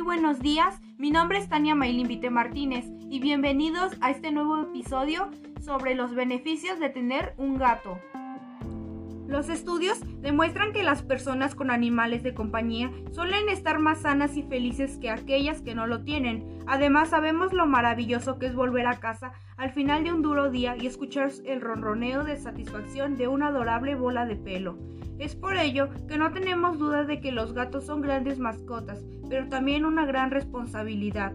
buenos días. Mi nombre es Tania Maylin Vite Martínez y bienvenidos a este nuevo episodio sobre los beneficios de tener un gato. Los estudios demuestran que las personas con animales de compañía suelen estar más sanas y felices que aquellas que no lo tienen. Además, sabemos lo maravilloso que es volver a casa al final de un duro día y escuchar el ronroneo de satisfacción de una adorable bola de pelo. Es por ello que no tenemos duda de que los gatos son grandes mascotas, pero también una gran responsabilidad.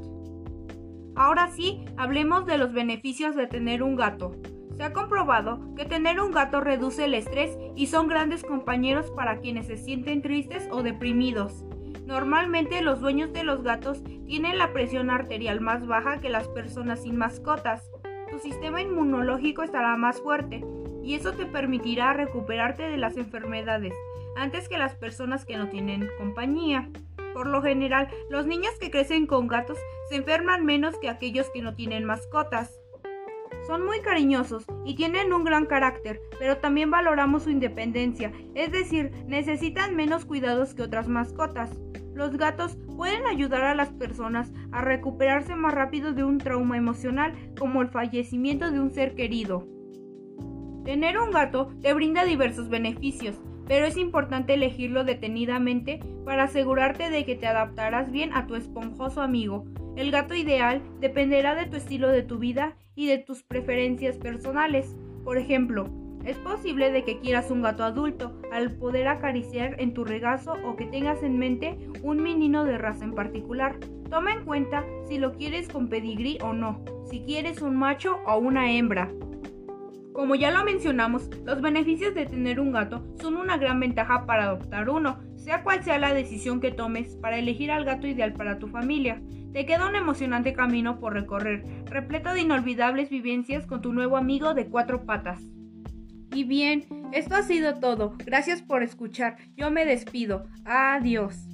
Ahora sí, hablemos de los beneficios de tener un gato. Se ha comprobado que tener un gato reduce el estrés y son grandes compañeros para quienes se sienten tristes o deprimidos. Normalmente los dueños de los gatos tienen la presión arterial más baja que las personas sin mascotas. Tu sistema inmunológico estará más fuerte y eso te permitirá recuperarte de las enfermedades antes que las personas que no tienen compañía. Por lo general, los niños que crecen con gatos se enferman menos que aquellos que no tienen mascotas. Son muy cariñosos y tienen un gran carácter, pero también valoramos su independencia, es decir, necesitan menos cuidados que otras mascotas. Los gatos pueden ayudar a las personas a recuperarse más rápido de un trauma emocional como el fallecimiento de un ser querido. Tener un gato te brinda diversos beneficios, pero es importante elegirlo detenidamente para asegurarte de que te adaptarás bien a tu esponjoso amigo. El gato ideal dependerá de tu estilo de tu vida y de tus preferencias personales. Por ejemplo, es posible de que quieras un gato adulto al poder acariciar en tu regazo o que tengas en mente un menino de raza en particular. Toma en cuenta si lo quieres con pedigrí o no, si quieres un macho o una hembra. Como ya lo mencionamos, los beneficios de tener un gato son una gran ventaja para adoptar uno, sea cual sea la decisión que tomes para elegir al gato ideal para tu familia. Te queda un emocionante camino por recorrer, repleto de inolvidables vivencias con tu nuevo amigo de cuatro patas. Y bien, esto ha sido todo. Gracias por escuchar. Yo me despido. Adiós.